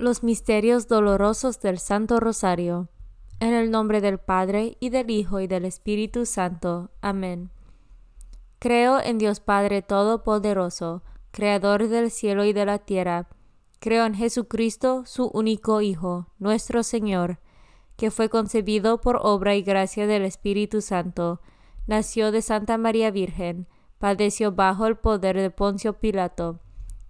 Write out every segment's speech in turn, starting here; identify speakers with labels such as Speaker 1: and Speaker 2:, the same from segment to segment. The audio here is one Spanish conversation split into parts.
Speaker 1: Los misterios dolorosos del Santo Rosario. En el nombre del Padre, y del Hijo, y del Espíritu Santo. Amén. Creo en Dios Padre Todopoderoso, Creador del cielo y de la tierra. Creo en Jesucristo, su único Hijo, nuestro Señor, que fue concebido por obra y gracia del Espíritu Santo, nació de Santa María Virgen, padeció bajo el poder de Poncio Pilato,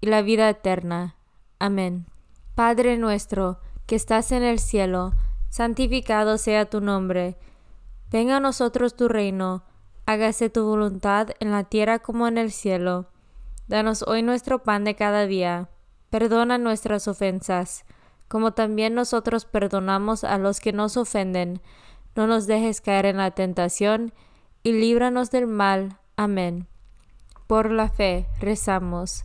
Speaker 1: y la vida eterna. Amén. Padre nuestro, que estás en el cielo, santificado sea tu nombre. Venga a nosotros tu reino hágase tu voluntad en la tierra como en el cielo. Danos hoy nuestro pan de cada día. Perdona nuestras ofensas, como también nosotros perdonamos a los que nos ofenden. No nos dejes caer en la tentación, y líbranos del mal. Amén. Por la fe, rezamos.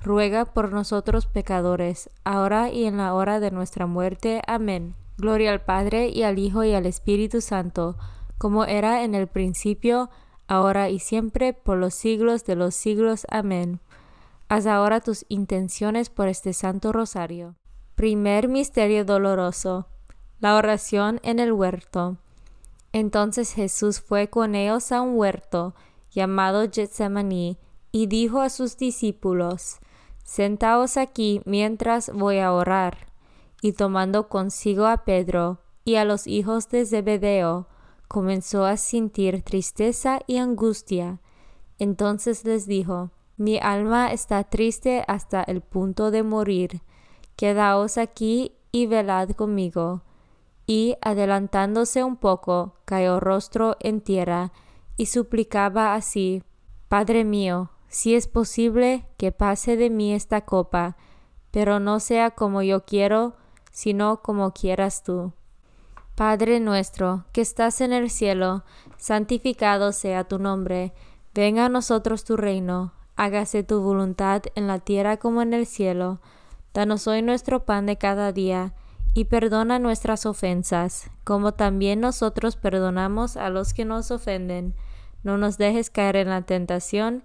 Speaker 1: ruega por nosotros pecadores, ahora y en la hora de nuestra muerte. Amén. Gloria al Padre y al Hijo y al Espíritu Santo, como era en el principio, ahora y siempre, por los siglos de los siglos. Amén. Haz ahora tus intenciones por este Santo Rosario. Primer Misterio Doloroso. La oración en el huerto. Entonces Jesús fue con ellos a un huerto llamado Getsemaní y dijo a sus discípulos, Sentaos aquí mientras voy a orar y tomando consigo a Pedro y a los hijos de Zebedeo, comenzó a sentir tristeza y angustia. Entonces les dijo, Mi alma está triste hasta el punto de morir. Quedaos aquí y velad conmigo. Y adelantándose un poco, cayó rostro en tierra y suplicaba así, Padre mío, si es posible que pase de mí esta copa, pero no sea como yo quiero, sino como quieras tú. Padre nuestro, que estás en el cielo, santificado sea tu nombre, venga a nosotros tu reino, hágase tu voluntad en la tierra como en el cielo. Danos hoy nuestro pan de cada día, y perdona nuestras ofensas, como también nosotros perdonamos a los que nos ofenden. No nos dejes caer en la tentación,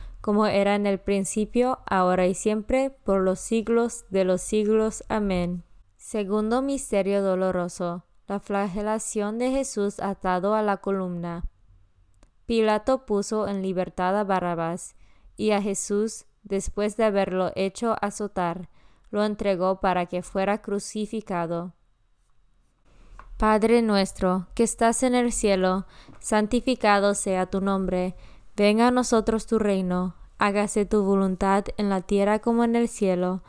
Speaker 1: como era en el principio, ahora y siempre, por los siglos de los siglos. Amén. Segundo Misterio Doloroso. La flagelación de Jesús atado a la columna. Pilato puso en libertad a Barrabás, y a Jesús, después de haberlo hecho azotar, lo entregó para que fuera crucificado. Padre nuestro, que estás en el cielo, santificado sea tu nombre, venga a nosotros tu reino, hágase tu voluntad en la tierra como en el cielo.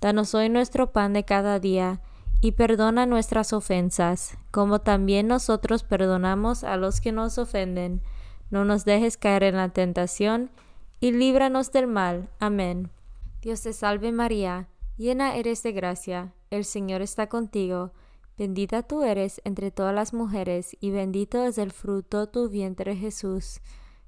Speaker 1: Danos hoy nuestro pan de cada día, y perdona nuestras ofensas, como también nosotros perdonamos a los que nos ofenden. No nos dejes caer en la tentación, y líbranos del mal. Amén. Dios te salve María, Llena eres de gracia, el Señor está contigo, bendita tú eres entre todas las mujeres, y bendito es el fruto de tu vientre Jesús.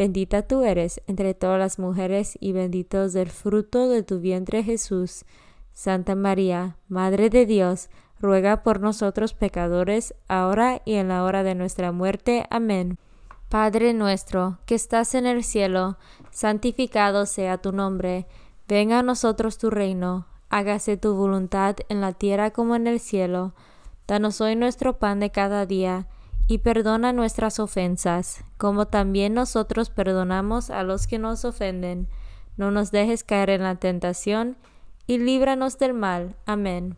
Speaker 1: bendita tú eres entre todas las mujeres y bendito es el fruto de tu vientre Jesús. Santa María, Madre de Dios, ruega por nosotros pecadores, ahora y en la hora de nuestra muerte. Amén. Padre nuestro, que estás en el cielo, santificado sea tu nombre, venga a nosotros tu reino, hágase tu voluntad en la tierra como en el cielo. Danos hoy nuestro pan de cada día, y perdona nuestras ofensas, como también nosotros perdonamos a los que nos ofenden. No nos dejes caer en la tentación, y líbranos del mal. Amén.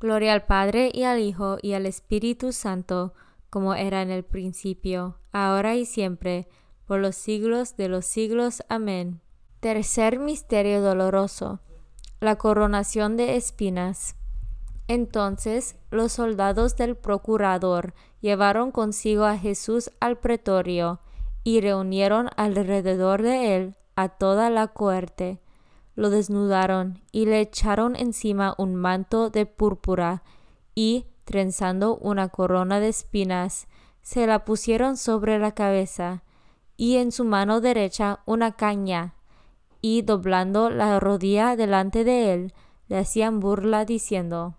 Speaker 1: Gloria al Padre y al Hijo y al Espíritu Santo, como era en el principio, ahora y siempre, por los siglos de los siglos. Amén. Tercer misterio doloroso. La coronación de espinas. Entonces los soldados del procurador llevaron consigo a Jesús al pretorio y reunieron alrededor de él a toda la cohorte. Lo desnudaron y le echaron encima un manto de púrpura y, trenzando una corona de espinas, se la pusieron sobre la cabeza y en su mano derecha una caña y doblando la rodilla delante de él, le hacían burla diciendo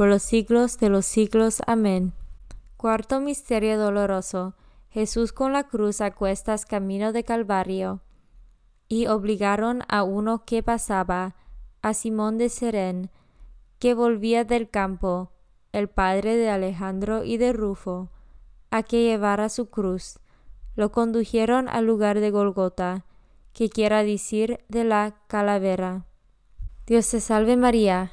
Speaker 1: por los siglos de los siglos. Amén. Cuarto Misterio Doloroso. Jesús con la cruz a cuestas camino de Calvario. Y obligaron a uno que pasaba, a Simón de Serén, que volvía del campo, el padre de Alejandro y de Rufo, a que llevara su cruz. Lo condujeron al lugar de Golgota, que quiera decir de la calavera. Dios te salve María,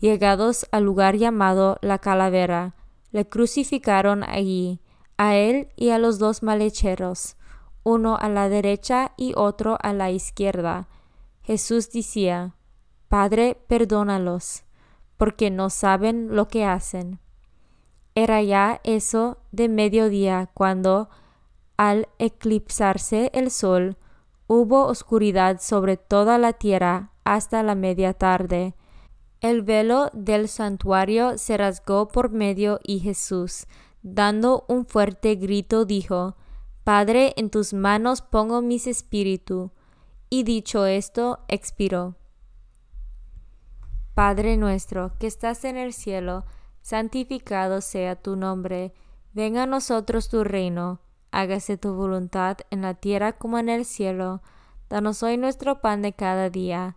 Speaker 1: Llegados al lugar llamado la calavera, le crucificaron allí, a él y a los dos malhecheros, uno a la derecha y otro a la izquierda. Jesús decía, Padre, perdónalos, porque no saben lo que hacen. Era ya eso de mediodía cuando, al eclipsarse el sol, hubo oscuridad sobre toda la tierra hasta la media tarde, el velo del santuario se rasgó por medio y Jesús, dando un fuerte grito, dijo, Padre, en tus manos pongo mis espíritu. Y dicho esto, expiró. Padre nuestro, que estás en el cielo, santificado sea tu nombre, venga a nosotros tu reino, hágase tu voluntad en la tierra como en el cielo. Danos hoy nuestro pan de cada día,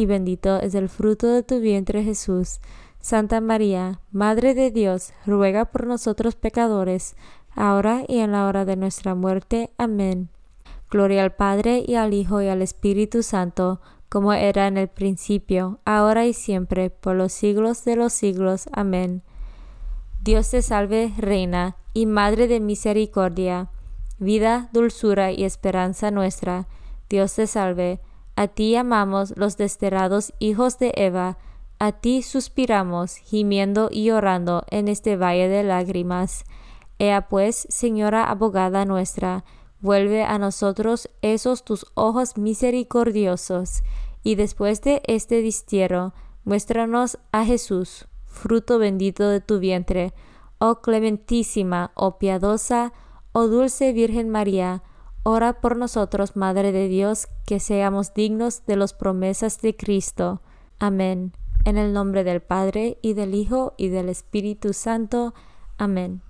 Speaker 1: y bendito es el fruto de tu vientre Jesús. Santa María, Madre de Dios, ruega por nosotros pecadores, ahora y en la hora de nuestra muerte. Amén. Gloria al Padre y al Hijo y al Espíritu Santo, como era en el principio, ahora y siempre, por los siglos de los siglos. Amén. Dios te salve, Reina y Madre de Misericordia, vida, dulzura y esperanza nuestra. Dios te salve. A ti amamos los desterrados hijos de Eva, a ti suspiramos, gimiendo y llorando en este valle de lágrimas. Ea pues, Señora abogada nuestra, vuelve a nosotros esos tus ojos misericordiosos, y después de este distierro, muéstranos a Jesús, fruto bendito de tu vientre, oh clementísima, oh piadosa, oh dulce Virgen María, ora por nosotros, Madre de Dios, que seamos dignos de las promesas de Cristo. Amén. En el nombre del Padre, y del Hijo, y del Espíritu Santo. Amén.